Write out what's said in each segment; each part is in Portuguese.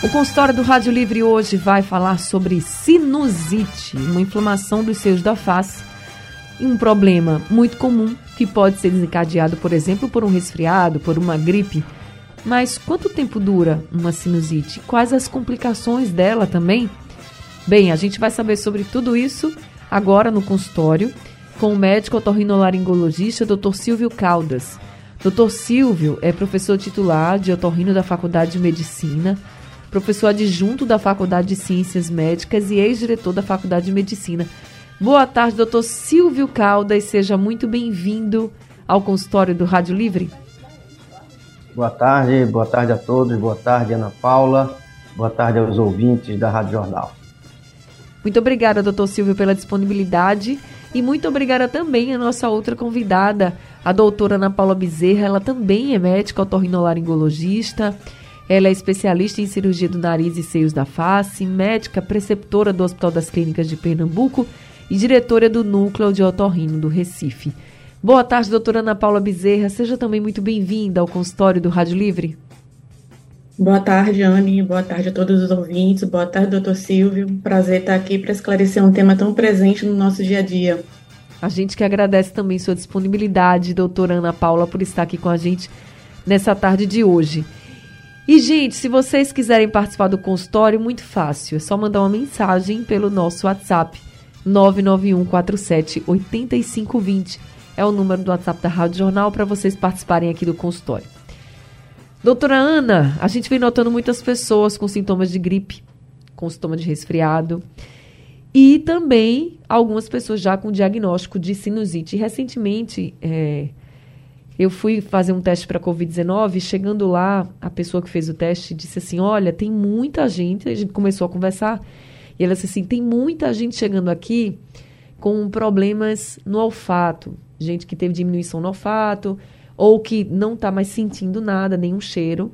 O consultório do Rádio Livre hoje vai falar sobre sinusite, uma inflamação dos seios da face, um problema muito comum que pode ser desencadeado, por exemplo, por um resfriado, por uma gripe. Mas quanto tempo dura uma sinusite? Quais as complicações dela também? Bem, a gente vai saber sobre tudo isso agora no consultório com o médico otorrinolaringologista Dr. Silvio Caldas. Dr. Silvio é professor titular de otorrino da Faculdade de Medicina professor adjunto da Faculdade de Ciências Médicas e ex-diretor da Faculdade de Medicina. Boa tarde, doutor Silvio Caldas. Seja muito bem-vindo ao consultório do Rádio Livre. Boa tarde, boa tarde a todos. Boa tarde, Ana Paula. Boa tarde aos ouvintes da Rádio Jornal. Muito obrigada, doutor Silvio, pela disponibilidade. E muito obrigada também à nossa outra convidada, a doutora Ana Paula Bezerra. Ela também é médica otorrinolaringologista ela é especialista em cirurgia do nariz e seios da face, médica preceptora do Hospital das Clínicas de Pernambuco e diretora do Núcleo de Otorrino do Recife. Boa tarde, doutora Ana Paula Bezerra. Seja também muito bem-vinda ao consultório do Rádio Livre. Boa tarde, Anne. Boa tarde a todos os ouvintes. Boa tarde, doutor Silvio. Prazer estar aqui para esclarecer um tema tão presente no nosso dia a dia. A gente que agradece também sua disponibilidade, doutora Ana Paula, por estar aqui com a gente nessa tarde de hoje. E, gente, se vocês quiserem participar do consultório, muito fácil. É só mandar uma mensagem pelo nosso WhatsApp. 991478520 é o número do WhatsApp da Rádio Jornal para vocês participarem aqui do consultório. Doutora Ana, a gente vem notando muitas pessoas com sintomas de gripe, com sintoma de resfriado e também algumas pessoas já com diagnóstico de sinusite. recentemente, é, eu fui fazer um teste para Covid-19, chegando lá, a pessoa que fez o teste disse assim: Olha, tem muita gente. A gente começou a conversar e ela disse assim: Tem muita gente chegando aqui com problemas no olfato. Gente que teve diminuição no olfato ou que não está mais sentindo nada, nenhum cheiro.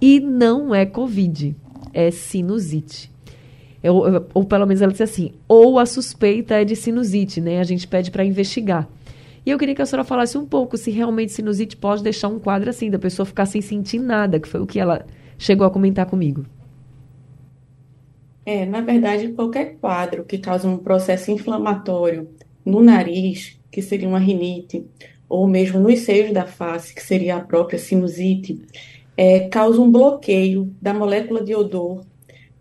E não é Covid, é sinusite. Eu, ou pelo menos ela disse assim: ou a suspeita é de sinusite, né? A gente pede para investigar. E eu queria que a senhora falasse um pouco se realmente sinusite pode deixar um quadro assim, da pessoa ficar sem sentir nada, que foi o que ela chegou a comentar comigo. É, na verdade, qualquer quadro que causa um processo inflamatório no nariz, que seria uma rinite, ou mesmo nos seios da face, que seria a própria sinusite, é, causa um bloqueio da molécula de odor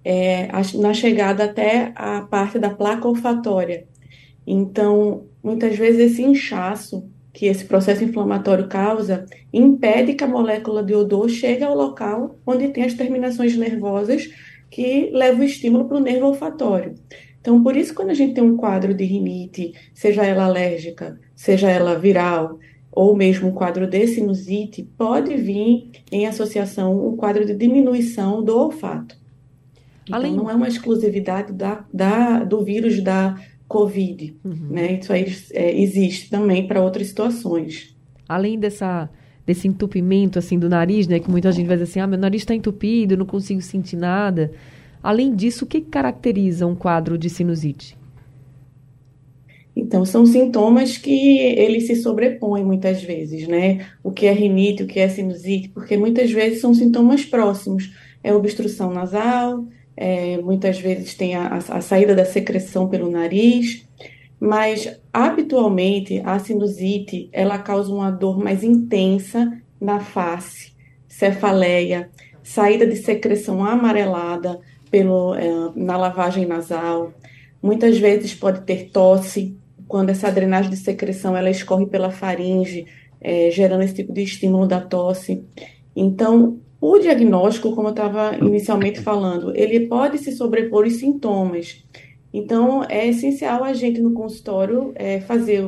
é, na chegada até a parte da placa olfatória. Então, muitas vezes esse inchaço que esse processo inflamatório causa impede que a molécula de odor chegue ao local onde tem as terminações nervosas que levam o estímulo para o nervo olfatório. Então, por isso, quando a gente tem um quadro de rinite, seja ela alérgica, seja ela viral, ou mesmo um quadro de sinusite, pode vir em associação um quadro de diminuição do olfato. Então, Além... não é uma exclusividade da, da, do vírus da Covid, uhum. né? Isso aí é, existe também para outras situações. Além dessa desse entupimento assim do nariz, né, que muita gente vai dizer assim, ah, meu nariz está entupido, não consigo sentir nada. Além disso, o que caracteriza um quadro de sinusite? Então, são sintomas que eles se sobrepõem muitas vezes, né? O que é rinite, o que é sinusite, porque muitas vezes são sintomas próximos. É obstrução nasal, é, muitas vezes tem a, a saída da secreção pelo nariz, mas habitualmente a sinusite ela causa uma dor mais intensa na face, cefaleia, saída de secreção amarelada pelo, é, na lavagem nasal. Muitas vezes pode ter tosse, quando essa drenagem de secreção ela escorre pela faringe, é, gerando esse tipo de estímulo da tosse. Então, o diagnóstico, como eu estava inicialmente falando, ele pode se sobrepor os sintomas. Então, é essencial a gente no consultório é, fazer,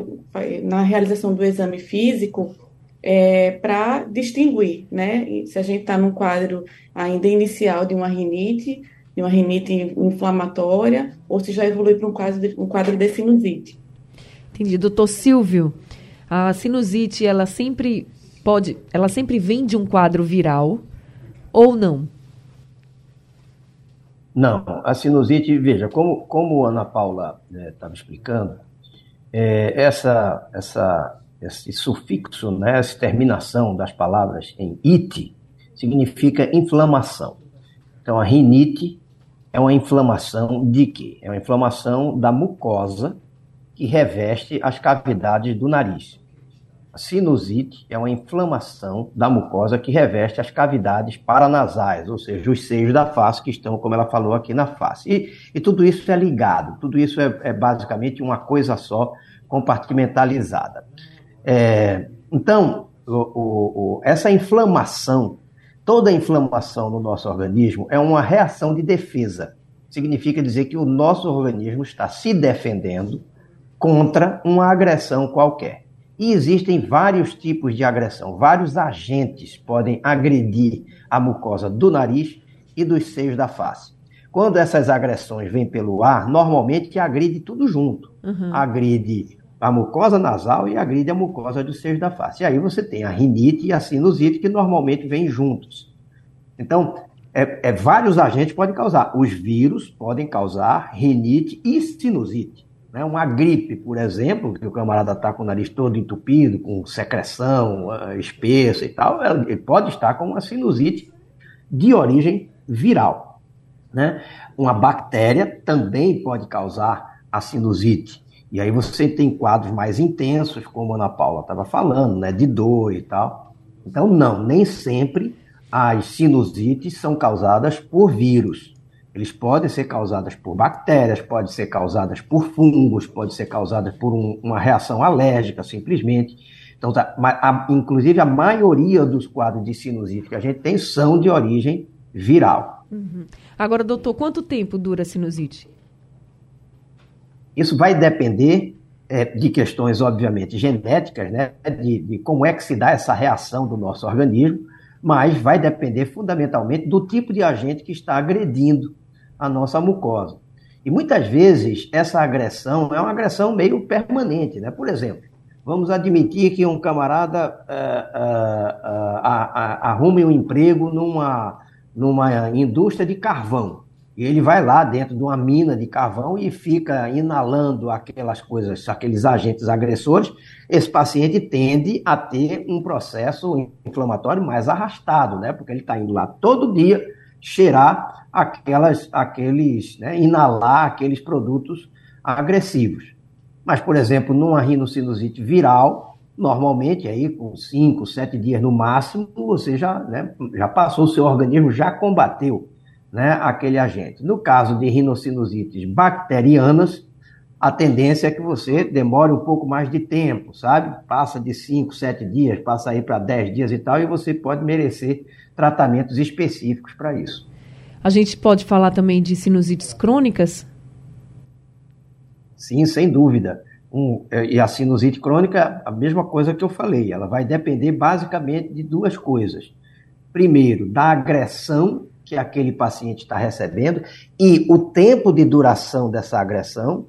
na realização do exame físico, é, para distinguir, né? Se a gente está num quadro ainda inicial de uma rinite, de uma rinite inflamatória, ou se já evolui para um quadro de, um quadro de sinusite. Entendi. Doutor Silvio, a sinusite, ela sempre pode, ela sempre vem de um quadro viral ou não? Não, a sinusite, veja, como, como a Ana Paula estava né, explicando, é, essa, essa, esse sufixo, né, essa terminação das palavras em it, significa inflamação. Então, a rinite é uma inflamação de quê? É uma inflamação da mucosa que reveste as cavidades do nariz. A sinusite é uma inflamação da mucosa que reveste as cavidades paranasais, ou seja, os seios da face que estão, como ela falou aqui, na face. E, e tudo isso é ligado, tudo isso é, é basicamente uma coisa só, compartimentalizada. É, então, o, o, o, essa inflamação, toda inflamação no nosso organismo é uma reação de defesa. Significa dizer que o nosso organismo está se defendendo contra uma agressão qualquer. E existem vários tipos de agressão, vários agentes podem agredir a mucosa do nariz e dos seios da face. Quando essas agressões vêm pelo ar, normalmente agride tudo junto. Uhum. Agride a mucosa nasal e agride a mucosa dos seios da face. E aí você tem a rinite e a sinusite, que normalmente vêm juntos. Então, é, é, vários agentes podem causar. Os vírus podem causar rinite e sinusite. Né? Uma gripe, por exemplo, que o camarada está com o nariz todo entupido, com secreção uh, espessa e tal, ele pode estar com uma sinusite de origem viral. Né? Uma bactéria também pode causar a sinusite. E aí você tem quadros mais intensos, como a Ana Paula estava falando, né? de dor e tal. Então, não, nem sempre as sinusites são causadas por vírus. Eles podem ser causadas por bactérias, podem ser causadas por fungos, podem ser causadas por um, uma reação alérgica, simplesmente. Então, tá, a, inclusive, a maioria dos quadros de sinusite que a gente tem são de origem viral. Uhum. Agora, doutor, quanto tempo dura a sinusite? Isso vai depender é, de questões, obviamente, genéticas, né, de, de como é que se dá essa reação do nosso organismo, mas vai depender fundamentalmente do tipo de agente que está agredindo a nossa mucosa. E muitas vezes essa agressão é uma agressão meio permanente, né? Por exemplo, vamos admitir que um camarada uh, uh, uh, arrume um emprego numa, numa indústria de carvão. E ele vai lá dentro de uma mina de carvão e fica inalando aquelas coisas, aqueles agentes agressores. Esse paciente tende a ter um processo inflamatório mais arrastado, né? Porque ele está indo lá todo dia cheirar aquelas, aqueles, né, inalar aqueles produtos agressivos. Mas, por exemplo, numa rinocinusite viral, normalmente aí com 5, 7 dias no máximo, você já, né, já passou, o seu organismo já combateu né, aquele agente. No caso de rinocinusites bacterianas, a tendência é que você demore um pouco mais de tempo, sabe? Passa de 5, 7 dias, passa aí para 10 dias e tal, e você pode merecer tratamentos específicos para isso. A gente pode falar também de sinusites crônicas? Sim, sem dúvida. Um, é, e a sinusite crônica, a mesma coisa que eu falei, ela vai depender basicamente de duas coisas. Primeiro, da agressão que aquele paciente está recebendo e o tempo de duração dessa agressão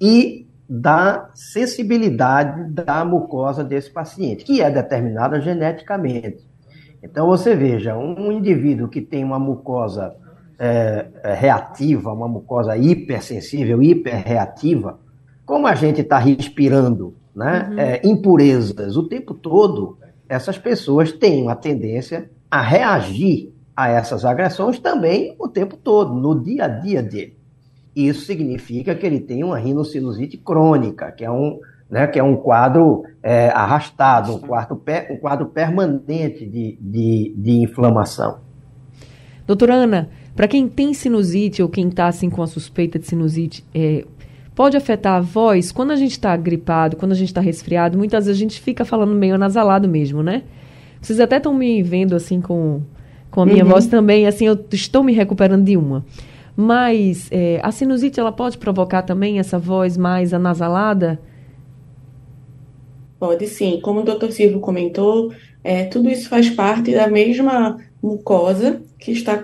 e da sensibilidade da mucosa desse paciente, que é determinada geneticamente. Então, você veja, um indivíduo que tem uma mucosa é, é, reativa, uma mucosa hipersensível, hiperreativa, como a gente está respirando né, uhum. é, impurezas o tempo todo, essas pessoas têm uma tendência a reagir a essas agressões também o tempo todo, no dia a dia dele. Isso significa que ele tem uma rinocinusite crônica, que é um, né, que é um quadro é, arrastado, um quadro, um quadro permanente de, de, de inflamação. Doutora Ana, para quem tem sinusite ou quem está assim, com a suspeita de sinusite, é, pode afetar a voz? Quando a gente está gripado, quando a gente está resfriado, muitas vezes a gente fica falando meio anasalado mesmo, né? Vocês até estão me vendo assim com, com a minha uhum. voz também, assim, eu estou me recuperando de uma. Mas é, a sinusite, ela pode provocar também essa voz mais anasalada? Pode sim. Como o doutor Silvio comentou, é, tudo isso faz parte da mesma mucosa que está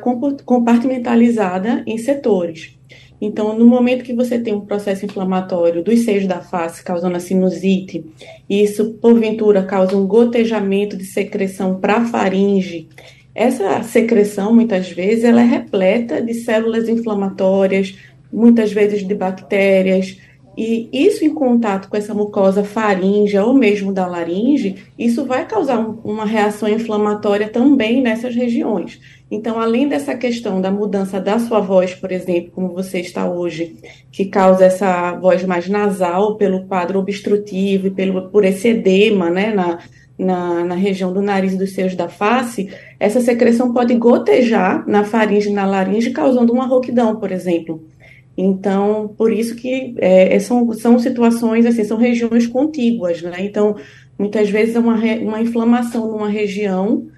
compartimentalizada em setores. Então, no momento que você tem um processo inflamatório dos seios da face causando a sinusite, e isso porventura causa um gotejamento de secreção para a faringe, essa secreção muitas vezes ela é repleta de células inflamatórias, muitas vezes de bactérias, e isso em contato com essa mucosa faríngea ou mesmo da laringe, isso vai causar um, uma reação inflamatória também nessas regiões. Então, além dessa questão da mudança da sua voz, por exemplo, como você está hoje, que causa essa voz mais nasal pelo quadro obstrutivo e pelo, por esse edema né, na, na, na região do nariz e dos seios da face, essa secreção pode gotejar na faringe e na laringe, causando uma rouquidão, por exemplo. Então, por isso que é, é, são, são situações, assim, são regiões contíguas, né? Então, muitas vezes uma, uma inflamação numa região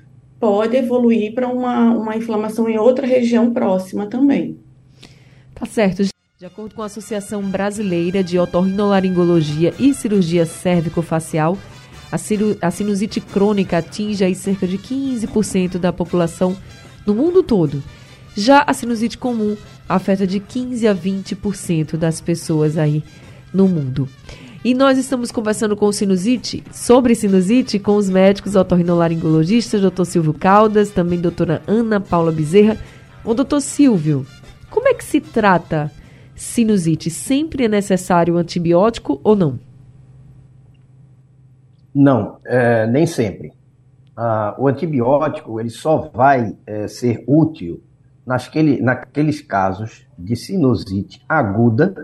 pode evoluir para uma, uma inflamação em outra região próxima também. Tá certo. De acordo com a Associação Brasileira de Otorrinolaringologia e Cirurgia Cérvico-Facial, a, sinusite crônica atinge aí cerca de 15% da população no mundo todo. Já a sinusite comum afeta de 15 a 20% das pessoas aí no mundo. E nós estamos conversando com sinusite, sobre sinusite, com os médicos otorrinolaringologistas, doutor Silvio Caldas, também doutora Ana Paula Bezerra. Ô, doutor Silvio, como é que se trata sinusite? Sempre é necessário antibiótico ou não? Não, é, nem sempre. Ah, o antibiótico ele só vai é, ser útil naquele, naqueles casos de sinusite aguda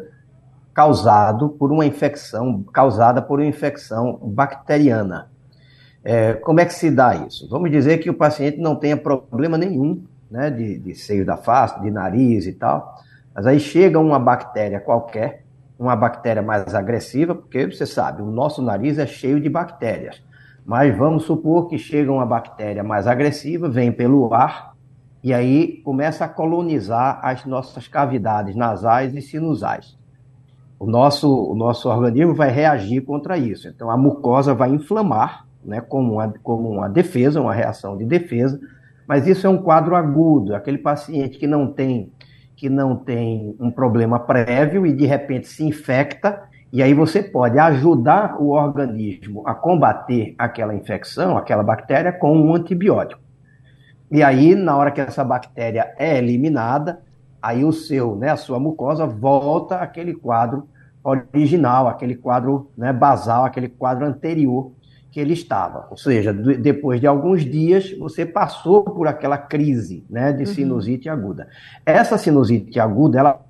causado por uma infecção, causada por uma infecção bacteriana. É, como é que se dá isso? Vamos dizer que o paciente não tenha problema nenhum, né, de, de seio da face, de nariz e tal, mas aí chega uma bactéria qualquer, uma bactéria mais agressiva, porque você sabe, o nosso nariz é cheio de bactérias. Mas vamos supor que chega uma bactéria mais agressiva, vem pelo ar, e aí começa a colonizar as nossas cavidades nasais e sinusais. O nosso, o nosso organismo vai reagir contra isso. Então a mucosa vai inflamar, né, como, uma, como uma defesa, uma reação de defesa, mas isso é um quadro agudo, aquele paciente que não tem que não tem um problema prévio e de repente se infecta, e aí você pode ajudar o organismo a combater aquela infecção, aquela bactéria com um antibiótico. E aí, na hora que essa bactéria é eliminada, aí o seu, né, a sua mucosa volta àquele quadro original, aquele quadro né, basal, aquele quadro anterior que ele estava. Ou seja, depois de alguns dias, você passou por aquela crise né, de uhum. sinusite uhum. aguda. Essa sinusite aguda, ela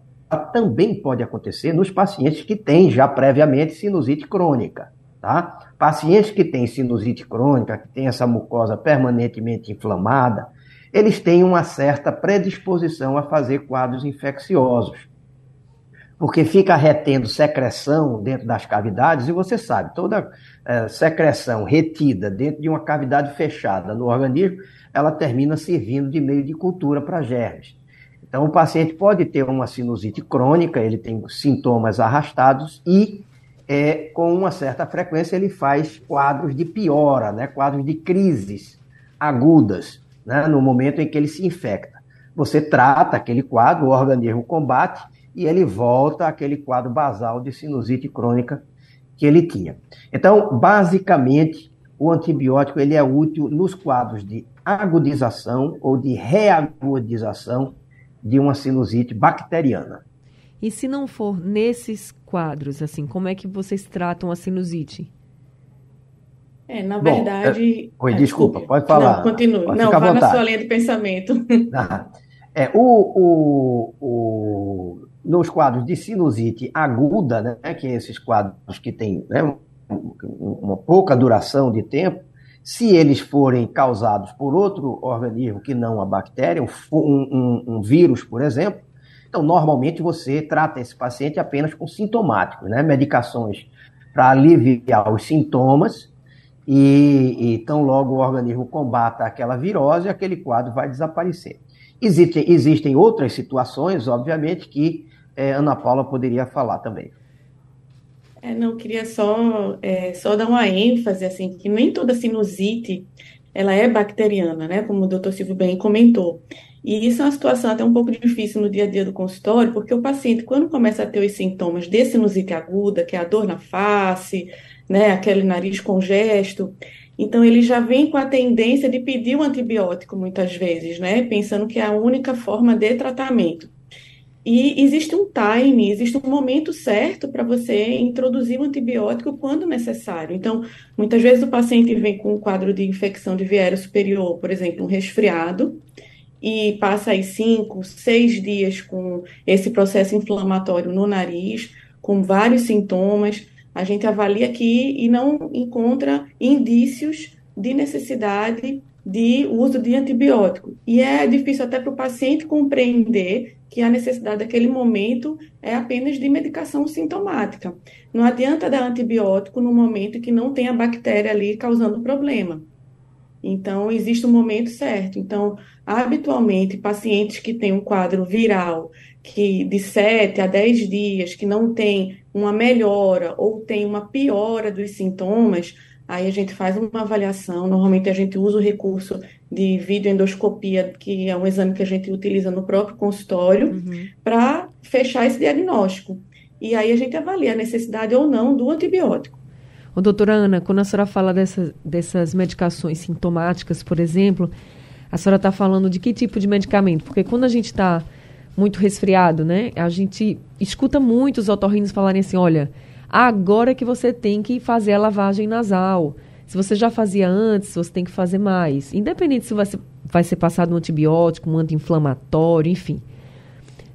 também pode acontecer nos pacientes que têm já previamente sinusite crônica. Tá? Pacientes que têm sinusite crônica, que têm essa mucosa permanentemente inflamada, eles têm uma certa predisposição a fazer quadros infecciosos. Porque fica retendo secreção dentro das cavidades, e você sabe, toda é, secreção retida dentro de uma cavidade fechada no organismo, ela termina servindo de meio de cultura para germes. Então, o paciente pode ter uma sinusite crônica, ele tem sintomas arrastados e é, com uma certa frequência ele faz quadros de piora, né, quadros de crises agudas, né, no momento em que ele se infecta. Você trata aquele quadro, o organismo combate e ele volta àquele quadro basal de sinusite crônica que ele tinha. Então, basicamente, o antibiótico ele é útil nos quadros de agudização ou de reagudização de uma sinusite bacteriana. E se não for nesses quadros, assim, como é que vocês tratam a sinusite? É, na verdade. Bom, é, oi, desculpa, pode falar. Não, continue. Pode não, vá na sua linha de pensamento. Ah, é, o, o, o, nos quadros de sinusite aguda, né, que é esses quadros que têm né, uma pouca duração de tempo, se eles forem causados por outro organismo que não a bactéria, um, um, um vírus, por exemplo, então, normalmente você trata esse paciente apenas com sintomáticos, né? Medicações para aliviar os sintomas e, e tão logo o organismo combata aquela virose, aquele quadro vai desaparecer. Existem, existem outras situações, obviamente, que é, Ana Paula poderia falar também. É, não, queria só, é, só dar uma ênfase, assim, que nem toda sinusite ela é bacteriana, né? Como o doutor Silvio bem comentou. E isso é uma situação até um pouco difícil no dia a dia do consultório, porque o paciente, quando começa a ter os sintomas de sinusite aguda, que é a dor na face, né, aquele nariz congesto, então ele já vem com a tendência de pedir o antibiótico muitas vezes, né, pensando que é a única forma de tratamento. E existe um time, existe um momento certo para você introduzir o antibiótico quando necessário. Então, muitas vezes o paciente vem com um quadro de infecção de viário superior, por exemplo, um resfriado, e passa aí cinco, seis dias com esse processo inflamatório no nariz, com vários sintomas. A gente avalia aqui e não encontra indícios de necessidade de uso de antibiótico. E é difícil até para o paciente compreender que a necessidade daquele momento é apenas de medicação sintomática. Não adianta dar antibiótico no momento que não tem a bactéria ali causando problema. Então, existe um momento certo. Então, habitualmente, pacientes que têm um quadro viral que de 7 a 10 dias, que não tem uma melhora ou tem uma piora dos sintomas, aí a gente faz uma avaliação. Normalmente, a gente usa o recurso de videoendoscopia, que é um exame que a gente utiliza no próprio consultório, uhum. para fechar esse diagnóstico. E aí a gente avalia a necessidade ou não do antibiótico. Ô, doutora Ana, quando a senhora fala dessa, dessas medicações sintomáticas, por exemplo, a senhora está falando de que tipo de medicamento? Porque quando a gente está muito resfriado, né, a gente escuta muitos otorrinos falarem assim, olha, agora que você tem que fazer a lavagem nasal. Se você já fazia antes, você tem que fazer mais. Independente se vai ser, vai ser passado um antibiótico, um anti-inflamatório, enfim.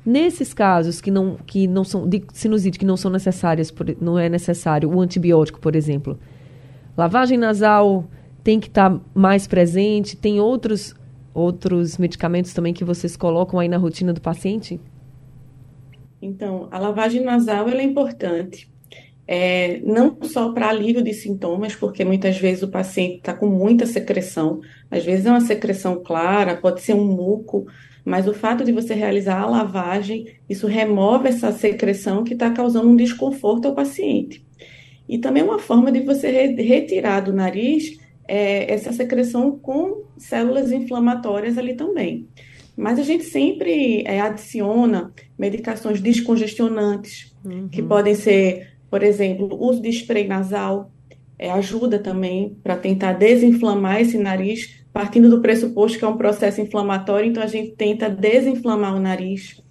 Nesses casos que não, que não são de sinusite que não são necessárias, não é necessário o antibiótico, por exemplo. Lavagem nasal tem que estar tá mais presente, tem outros outros medicamentos também que vocês colocam aí na rotina do paciente? Então, a lavagem nasal é importante, é, não só para alívio de sintomas, porque muitas vezes o paciente está com muita secreção, às vezes é uma secreção clara, pode ser um muco, mas o fato de você realizar a lavagem, isso remove essa secreção que está causando um desconforto ao paciente. E também uma forma de você retirar do nariz é, essa secreção com células inflamatórias ali também. Mas a gente sempre é, adiciona medicações descongestionantes, uhum. que podem ser, por exemplo, o uso de spray nasal, é, ajuda também para tentar desinflamar esse nariz, partindo do pressuposto que é um processo inflamatório, então a gente tenta desinflamar o nariz.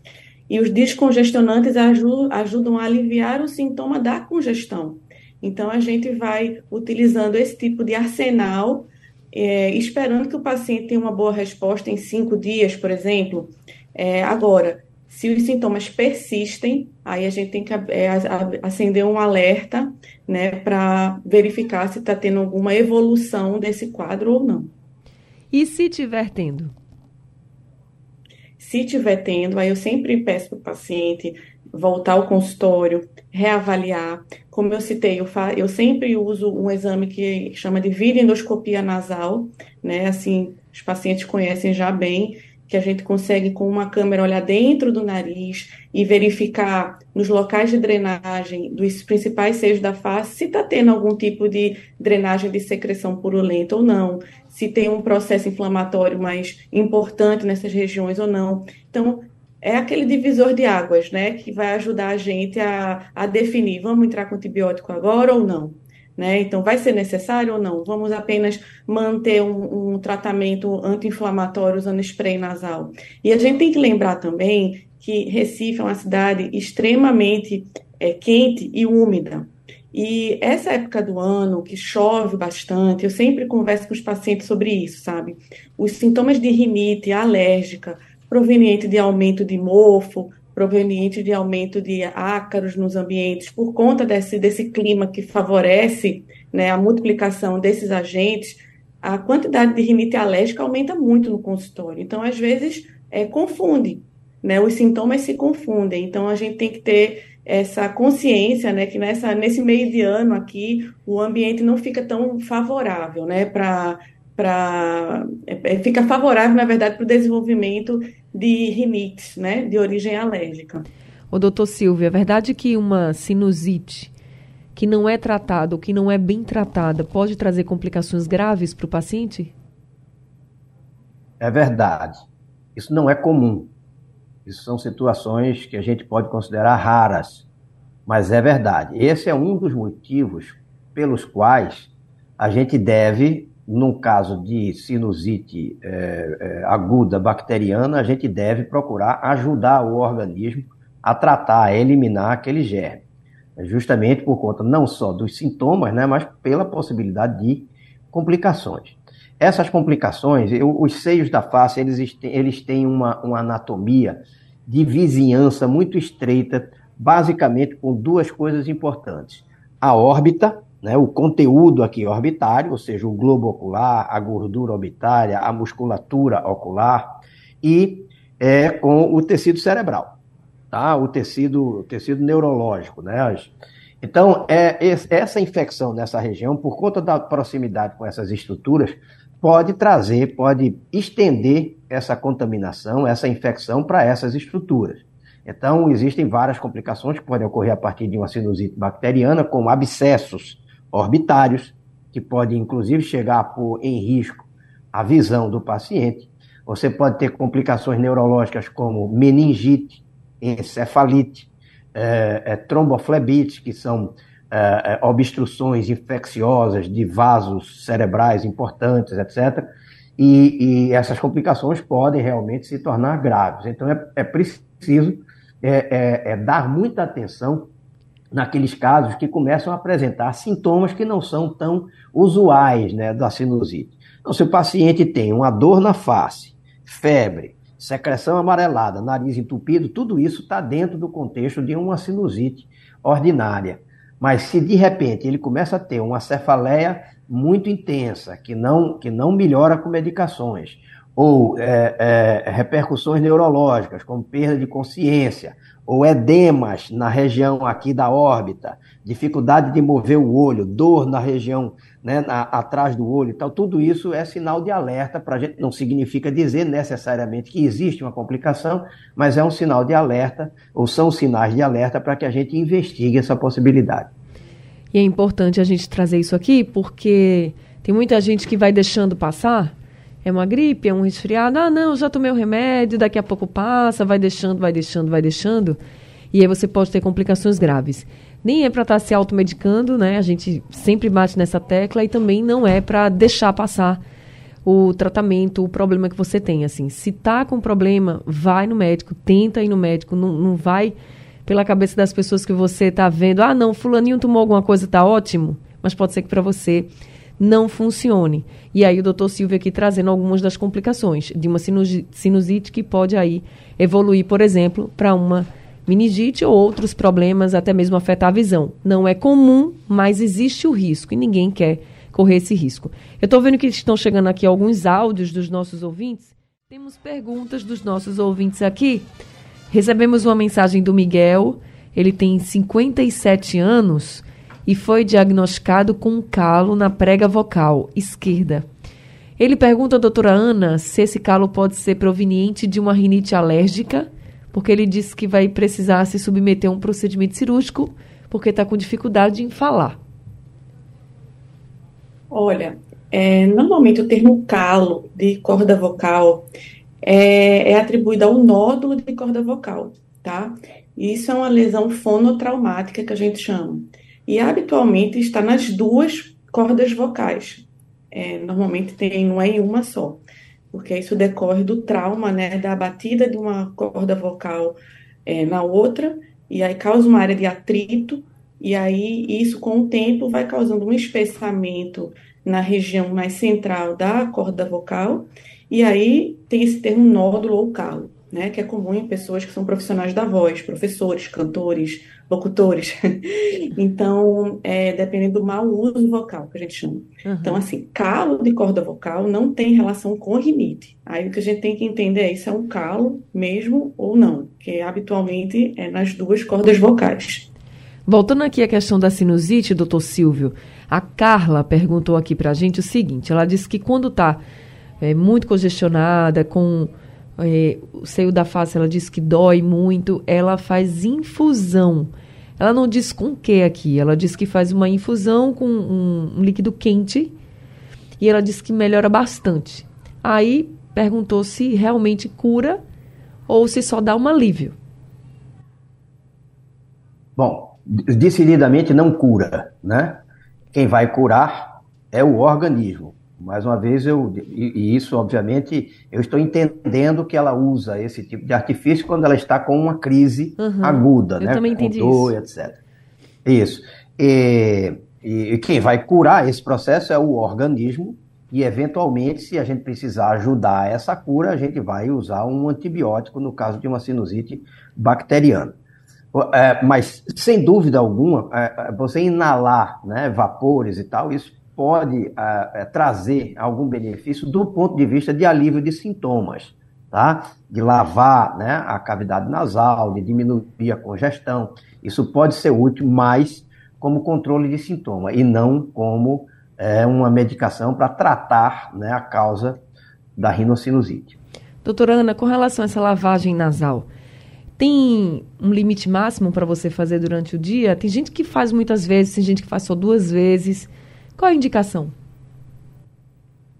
E os descongestionantes ajudam a aliviar o sintoma da congestão. Então a gente vai utilizando esse tipo de arsenal, é, esperando que o paciente tenha uma boa resposta em cinco dias, por exemplo. É, agora, se os sintomas persistem, aí a gente tem que é, acender um alerta, né, para verificar se está tendo alguma evolução desse quadro ou não. E se tiver tendo? Se tiver tendo, aí eu sempre peço para o paciente voltar ao consultório, reavaliar. Como eu citei, eu, fa eu sempre uso um exame que chama de videoendoscopia nasal, né? Assim, os pacientes conhecem já bem, que a gente consegue com uma câmera olhar dentro do nariz e verificar nos locais de drenagem dos principais seios da face se está tendo algum tipo de drenagem de secreção purulenta ou não, se tem um processo inflamatório mais importante nessas regiões ou não. Então, é aquele divisor de águas, né, que vai ajudar a gente a, a definir, vamos entrar com antibiótico agora ou não. Né? Então, vai ser necessário ou não? Vamos apenas manter um, um tratamento anti-inflamatório usando spray nasal. E a gente tem que lembrar também que Recife é uma cidade extremamente é, quente e úmida. E essa época do ano, que chove bastante, eu sempre converso com os pacientes sobre isso, sabe? Os sintomas de rinite alérgica, proveniente de aumento de mofo, proveniente de aumento de ácaros nos ambientes, por conta desse, desse clima que favorece né, a multiplicação desses agentes, a quantidade de rinite alérgica aumenta muito no consultório. Então, às vezes, é, confunde, né, os sintomas se confundem. Então, a gente tem que ter essa consciência, né, que nessa, nesse meio de ano aqui, o ambiente não fica tão favorável, né, para para é, é, fica favorável, na verdade, para o desenvolvimento de rinites, né, de origem alérgica. O doutor Silvio, é verdade que uma sinusite que não é tratada ou que não é bem tratada pode trazer complicações graves para o paciente? é verdade. Isso não é comum. Isso são situações que a gente pode considerar raras, mas é verdade. Esse é um dos motivos pelos quais a gente deve, num caso de sinusite é, é, aguda bacteriana, a gente deve procurar ajudar o organismo a tratar, a eliminar aquele germe. Justamente por conta não só dos sintomas, né, mas pela possibilidade de complicações. Essas complicações, eu, os seios da face, eles, eles têm uma, uma anatomia de vizinhança muito estreita, basicamente com duas coisas importantes. A órbita, né, o conteúdo aqui orbitário, ou seja, o globo ocular, a gordura orbitária, a musculatura ocular, e é, com o tecido cerebral, tá? o, tecido, o tecido neurológico. Né? Então, é, essa infecção nessa região, por conta da proximidade com essas estruturas, pode trazer, pode estender essa contaminação, essa infecção para essas estruturas. Então, existem várias complicações que podem ocorrer a partir de uma sinusite bacteriana, como abscessos orbitários, que podem inclusive chegar a pôr em risco a visão do paciente. Você pode ter complicações neurológicas como meningite, encefalite, é, é, tromboflebite, que são é, é, obstruções infecciosas de vasos cerebrais importantes, etc. E, e, essas complicações podem realmente se tornar graves. Então, é, é preciso é, é, dar muita atenção naqueles casos que começam a apresentar sintomas que não são tão usuais né, da sinusite. Então, se o paciente tem uma dor na face, febre, secreção amarelada, nariz entupido, tudo isso está dentro do contexto de uma sinusite ordinária. Mas se de repente ele começa a ter uma cefaleia muito intensa, que não, que não melhora com medicações, ou é, é, repercussões neurológicas, como perda de consciência, ou edemas na região aqui da órbita, dificuldade de mover o olho, dor na região né, na, atrás do olho e tal, tudo isso é sinal de alerta para a gente. Não significa dizer necessariamente que existe uma complicação, mas é um sinal de alerta, ou são sinais de alerta para que a gente investigue essa possibilidade. E é importante a gente trazer isso aqui, porque tem muita gente que vai deixando passar. É uma gripe, é um resfriado. Ah, não, já tomei o remédio, daqui a pouco passa, vai deixando, vai deixando, vai deixando. E aí você pode ter complicações graves nem é para estar tá se automedicando, né? A gente sempre bate nessa tecla e também não é para deixar passar o tratamento, o problema que você tem, assim. Se tá com problema, vai no médico, tenta ir no médico, não, não vai pela cabeça das pessoas que você tá vendo, ah, não, fulaninho tomou alguma coisa, tá ótimo, mas pode ser que para você não funcione. E aí o doutor Silvio aqui trazendo algumas das complicações de uma sinusite que pode aí evoluir, por exemplo, para uma meningite ou outros problemas, até mesmo afetar a visão. Não é comum, mas existe o risco e ninguém quer correr esse risco. Eu estou vendo que estão chegando aqui alguns áudios dos nossos ouvintes. Temos perguntas dos nossos ouvintes aqui. Recebemos uma mensagem do Miguel. Ele tem 57 anos e foi diagnosticado com um calo na prega vocal esquerda. Ele pergunta à doutora Ana se esse calo pode ser proveniente de uma rinite alérgica porque ele disse que vai precisar se submeter a um procedimento cirúrgico porque está com dificuldade em falar. Olha, é, normalmente o termo calo de corda vocal é, é, atribuído ao nódulo de corda vocal, tá? Isso é uma lesão fonotraumática que a gente chama. E habitualmente está nas duas cordas vocais. É, normalmente tem, não é em uma só porque isso decorre do trauma, né, da batida de uma corda vocal é, na outra, e aí causa uma área de atrito, e aí isso com o tempo vai causando um espessamento na região mais central da corda vocal, e aí tem esse termo nódulo ou calo né, que é comum em pessoas que são profissionais da voz, professores, cantores, locutores. então, é, dependendo do mau uso vocal, que a gente chama. Uhum. Então, assim, calo de corda vocal não tem relação com rinite. Aí o que a gente tem que entender é se é um calo mesmo ou não, que habitualmente é nas duas cordas vocais. Voltando aqui à questão da sinusite, doutor Silvio, a Carla perguntou aqui para a gente o seguinte: ela disse que quando está é, muito congestionada, com é, o seio da face, ela diz que dói muito, ela faz infusão. Ela não diz com que aqui, ela diz que faz uma infusão com um, um líquido quente e ela diz que melhora bastante. Aí perguntou se realmente cura ou se só dá um alívio. Bom, decididamente não cura, né? Quem vai curar é o organismo. Mais uma vez, eu, e, isso, obviamente, eu estou entendendo que ela usa esse tipo de artifício quando ela está com uma crise uhum. aguda, eu né? Também entendi com dor, isso. etc. Isso. E, e, quem vai curar esse processo é o organismo, e eventualmente, se a gente precisar ajudar essa cura, a gente vai usar um antibiótico no caso de uma sinusite bacteriana. É, mas, sem dúvida alguma, é, é você inalar né, vapores e tal, isso pode é, é, trazer algum benefício do ponto de vista de alívio de sintomas, tá? De lavar né, a cavidade nasal, de diminuir a congestão. Isso pode ser útil, mas como controle de sintoma e não como é, uma medicação para tratar né, a causa da rinocinusite. Doutora Ana, com relação a essa lavagem nasal, tem um limite máximo para você fazer durante o dia? Tem gente que faz muitas vezes, tem gente que faz só duas vezes. Qual a indicação?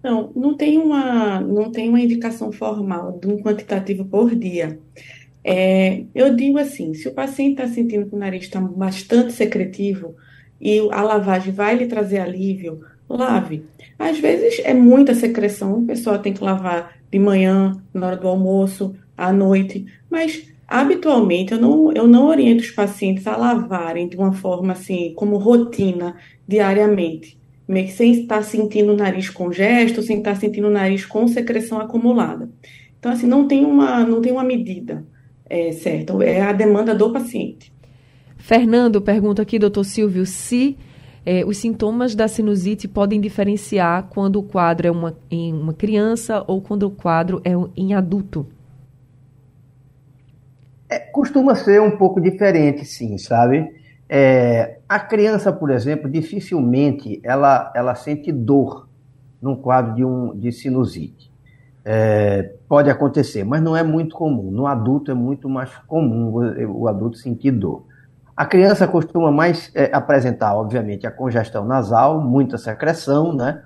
Não, não tem uma, não tem uma indicação formal de um quantitativo por dia. É, eu digo assim, se o paciente está sentindo que o nariz está bastante secretivo e a lavagem vai lhe trazer alívio, lave. Às vezes é muita secreção, o pessoal tem que lavar de manhã, na hora do almoço, à noite, mas Habitualmente, eu não, eu não oriento os pacientes a lavarem de uma forma assim, como rotina, diariamente. Meio que sem estar sentindo o nariz congesto, sem estar sentindo o nariz com secreção acumulada. Então, assim, não tem uma, não tem uma medida é, certa, é a demanda do paciente. Fernando pergunta aqui, doutor Silvio, se é, os sintomas da sinusite podem diferenciar quando o quadro é uma, em uma criança ou quando o quadro é em adulto. É, costuma ser um pouco diferente, sim, sabe? É, a criança, por exemplo, dificilmente ela, ela sente dor num quadro de, um, de sinusite. É, pode acontecer, mas não é muito comum. No adulto é muito mais comum o, o adulto sentir dor. A criança costuma mais é, apresentar, obviamente, a congestão nasal, muita secreção, né?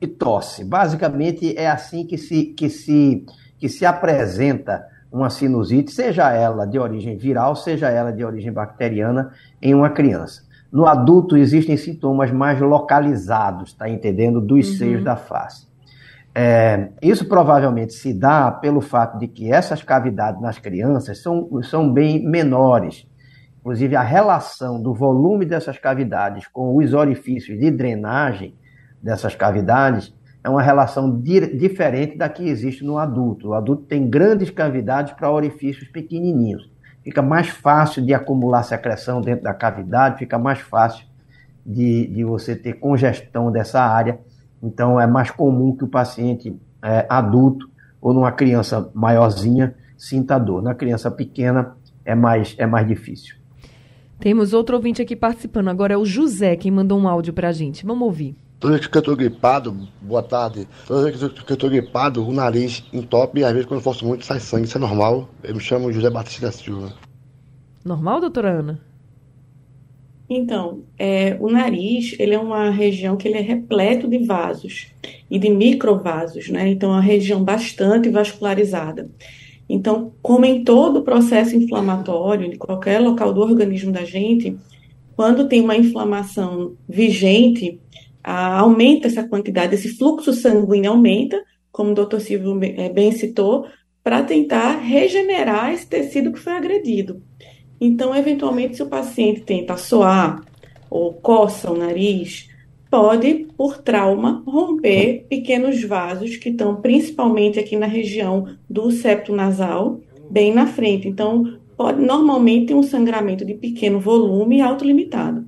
E tosse. Basicamente é assim que se, que se, que se apresenta uma sinusite, seja ela de origem viral, seja ela de origem bacteriana, em uma criança. No adulto existem sintomas mais localizados, tá entendendo? Dos uhum. seios da face. É, isso provavelmente se dá pelo fato de que essas cavidades nas crianças são, são bem menores. Inclusive, a relação do volume dessas cavidades com os orifícios de drenagem dessas cavidades é uma relação di diferente da que existe no adulto. O adulto tem grandes cavidades para orifícios pequenininhos. Fica mais fácil de acumular secreção dentro da cavidade, fica mais fácil de, de você ter congestão dessa área. Então, é mais comum que o paciente é, adulto ou numa criança maiorzinha sinta dor. Na criança pequena é mais, é mais difícil. Temos outro ouvinte aqui participando. Agora é o José quem mandou um áudio para a gente. Vamos ouvir. Toda vez que eu tô gripado, boa tarde. Toda vez que eu tô gripado, o nariz entope e às vezes quando eu forço muito sai sangue. Isso é normal. Eu me chamo José Batista da Silva. Normal, doutora Ana? Então, é, o nariz, ele é uma região que ele é repleto de vasos e de microvasos, né? Então, é uma região bastante vascularizada. Então, como em todo o processo inflamatório, de qualquer local do organismo da gente, quando tem uma inflamação vigente, aumenta essa quantidade, esse fluxo sanguíneo aumenta, como o doutor Silvio bem citou, para tentar regenerar esse tecido que foi agredido. Então, eventualmente, se o paciente tenta soar ou coça o nariz, pode, por trauma, romper pequenos vasos que estão principalmente aqui na região do septo nasal, bem na frente. Então, pode normalmente ter um sangramento de pequeno volume e autolimitado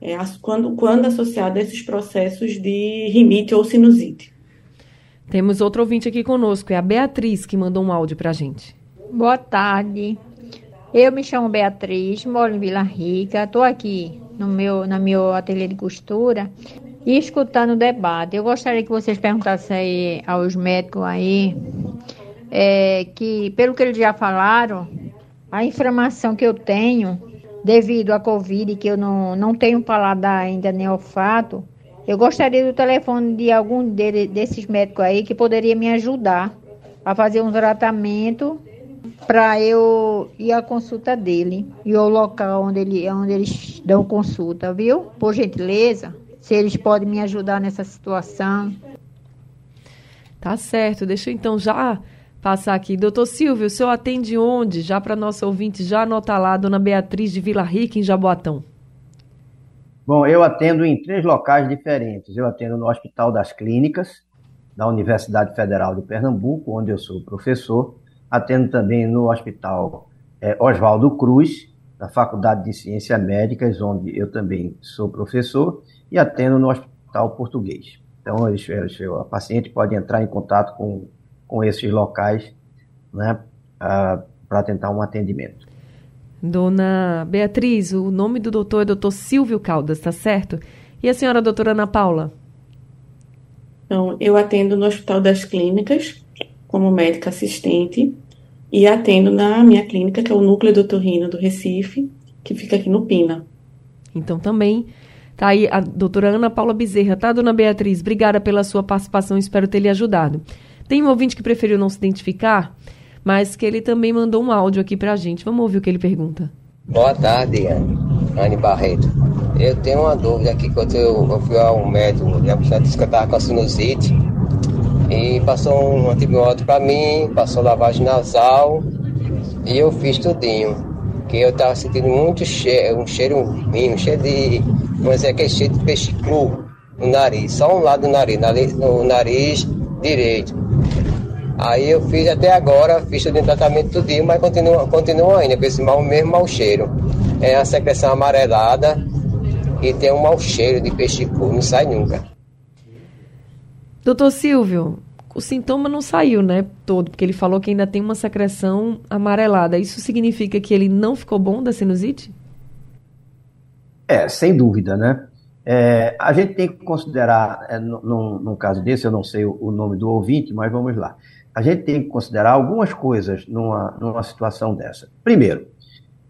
é, quando, quando associado a esses processos de rinite ou sinusite. Temos outro ouvinte aqui conosco, é a Beatriz, que mandou um áudio para a gente. Boa tarde. Eu me chamo Beatriz, moro em Vila Rica, estou aqui no meu, no meu ateliê de costura e escutando o debate. Eu gostaria que vocês perguntassem aí aos médicos aí, é, que pelo que eles já falaram, a inflamação que eu tenho devido à Covid, que eu não, não tenho paladar ainda nem olfato, eu gostaria do telefone de algum desses médicos aí que poderia me ajudar a fazer um tratamento para eu ir à consulta dele e o local onde, ele, onde eles dão consulta, viu? Por gentileza, se eles podem me ajudar nessa situação. Tá certo, deixa eu então já passar aqui. Doutor Silvio, o senhor atende onde? Já para nosso ouvinte já anotar lá, Dona Beatriz de Vila Rica, em Jaboatão. Bom, eu atendo em três locais diferentes. Eu atendo no Hospital das Clínicas, da Universidade Federal de Pernambuco, onde eu sou professor. Atendo também no Hospital é, Oswaldo Cruz, da Faculdade de Ciências Médicas, onde eu também sou professor, e atendo no Hospital Português. Então, a paciente pode entrar em contato com, com esses locais né, uh, ah, para tentar um atendimento. Dona Beatriz, o nome do doutor é doutor Silvio Caldas, tá certo? E a senhora, doutora Ana Paula? Então, eu atendo no Hospital das Clínicas, como médica assistente, e atendo na minha clínica, que é o Núcleo do Torrino do Recife, que fica aqui no Pina. Então, também tá aí a doutora Ana Paula Bezerra, tá, dona Beatriz? Obrigada pela sua participação, espero ter lhe ajudado. Tem um ouvinte que preferiu não se identificar, mas que ele também mandou um áudio aqui pra gente. Vamos ouvir o que ele pergunta. Boa tarde, Anne, Anne Barreto. Eu tenho uma dúvida aqui, quando eu, eu fui ao médico, pessoa disse que eu estava com a sinusite, e passou um antibiótico para mim, passou lavagem nasal, e eu fiz tudinho. Que eu estava sentindo muito cheiro, um cheiro ruim, um cheiro de, vamos dizer, aquele cheiro de peixe cru no nariz, só um lado do nariz, no nariz direito. Aí eu fiz até agora, fiz o tratamento tudinho, mas continua, continua ainda com esse mal, mesmo mau cheiro. É a secreção amarelada e tem um mau cheiro de peixe cru, não sai nunca. Doutor Silvio, o sintoma não saiu, né, todo, porque ele falou que ainda tem uma secreção amarelada. Isso significa que ele não ficou bom da sinusite? É, sem dúvida, né? É, a gente tem que considerar, é, num, num, caso desse, eu não sei o, o, nome do ouvinte, mas vamos lá a gente tem que considerar algumas coisas numa, numa situação dessa. Primeiro,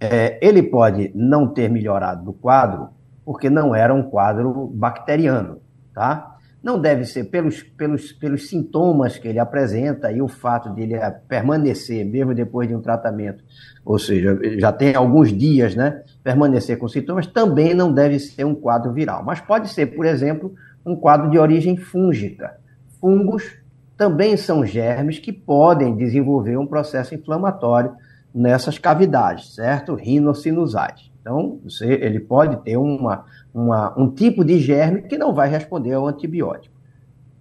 é, ele pode não ter melhorado do quadro porque não era um quadro bacteriano, tá? Não deve ser pelos, pelos, pelos sintomas que ele apresenta e o fato de ele é, permanecer, mesmo depois de um tratamento, ou seja, já tem alguns dias, né? Permanecer com sintomas, também não deve ser um quadro viral. Mas pode ser, por exemplo, um quadro de origem fúngica. Fungos também são germes que podem desenvolver um processo inflamatório nessas cavidades, certo? Rinocinusais. Então, você, ele pode ter uma, uma, um tipo de germe que não vai responder ao antibiótico.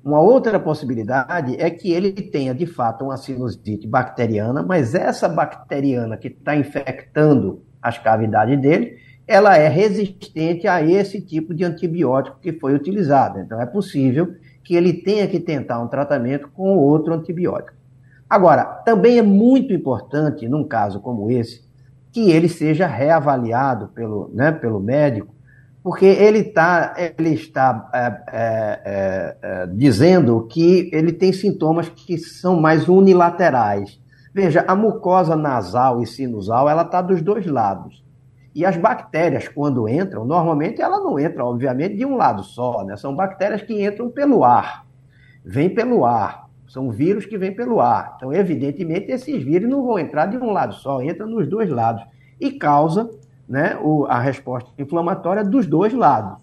Uma outra possibilidade é que ele tenha, de fato, uma sinusite bacteriana, mas essa bacteriana que está infectando as cavidades dele, ela é resistente a esse tipo de antibiótico que foi utilizado. Então, é possível que ele tenha que tentar um tratamento com outro antibiótico. Agora, também é muito importante, num caso como esse, que ele seja reavaliado pelo, né, pelo médico, porque ele, tá, ele está é, é, é, é dizendo que ele tem sintomas que são mais unilaterais. Veja, a mucosa nasal e sinusal, ela está dos dois lados. E as bactérias, quando entram, normalmente ela não entra, obviamente, de um lado só, né? São bactérias que entram pelo ar, vêm pelo ar. São vírus que vêm pelo ar. Então, evidentemente, esses vírus não vão entrar de um lado só, entram nos dois lados. E causa né, o, a resposta inflamatória dos dois lados.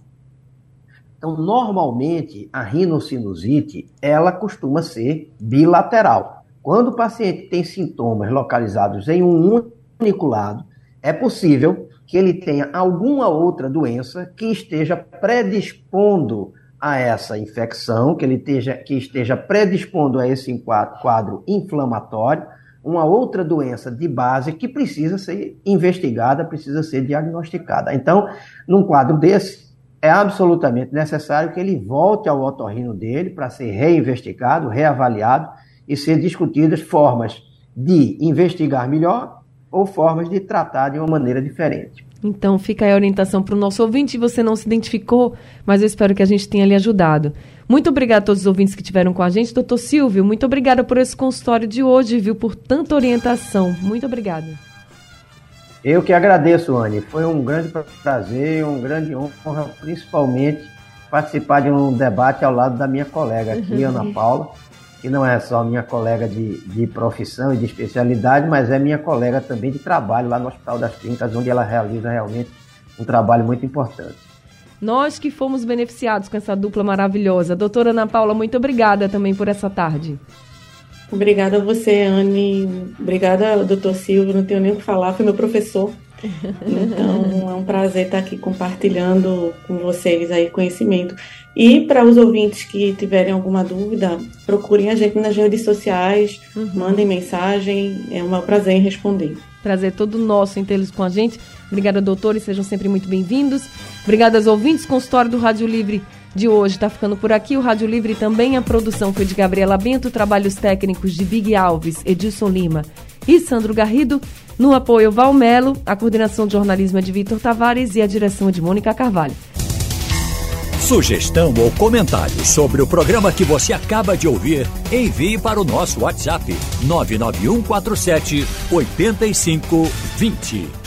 Então, normalmente, a rinocinusite, ela costuma ser bilateral. Quando o paciente tem sintomas localizados em um único lado, é possível que ele tenha alguma outra doença que esteja predispondo a essa infecção, que ele esteja, que esteja predispondo a esse quadro inflamatório, uma outra doença de base que precisa ser investigada, precisa ser diagnosticada. Então, num quadro desse, é absolutamente necessário que ele volte ao otorrino dele para ser reinvestigado, reavaliado e ser discutidas formas de investigar melhor ou formas de tratar de uma maneira diferente. Então, fica aí a orientação para o nosso ouvinte. Você não se identificou, mas eu espero que a gente tenha lhe ajudado. Muito obrigada a todos os ouvintes que estiveram com a gente. Doutor Silvio, muito obrigada por esse consultório de hoje, viu? Por tanta orientação. Muito obrigada. Eu que agradeço, Anne. Foi um grande prazer, um grande honra, principalmente participar de um debate ao lado da minha colega aqui, Ana Paula. Que não é só minha colega de, de profissão e de especialidade, mas é minha colega também de trabalho lá no Hospital das Clínicas, onde ela realiza realmente um trabalho muito importante. Nós que fomos beneficiados com essa dupla maravilhosa. Doutora Ana Paula, muito obrigada também por essa tarde. Obrigada a você, Anne. Obrigada, doutor Silvio. Não tenho nem o que falar, foi meu professor. Então, é um prazer estar aqui compartilhando com vocês aí conhecimento. E para os ouvintes que tiverem alguma dúvida, procurem a gente nas redes sociais, uhum. mandem mensagem, é um prazer em responder. Prazer todo nosso em tê-los com a gente. Obrigada, doutores, sejam sempre muito bem-vindos. Obrigada aos ouvintes. Consultório do Rádio Livre de hoje está ficando por aqui. O Rádio Livre também, a produção foi de Gabriela Bento, trabalhos técnicos de Big Alves, Edilson Lima e Sandro Garrido. No apoio Valmelo, a coordenação de jornalismo é de Vitor Tavares e a direção é de Mônica Carvalho. Sugestão ou comentário sobre o programa que você acaba de ouvir, envie para o nosso WhatsApp 99147 8520.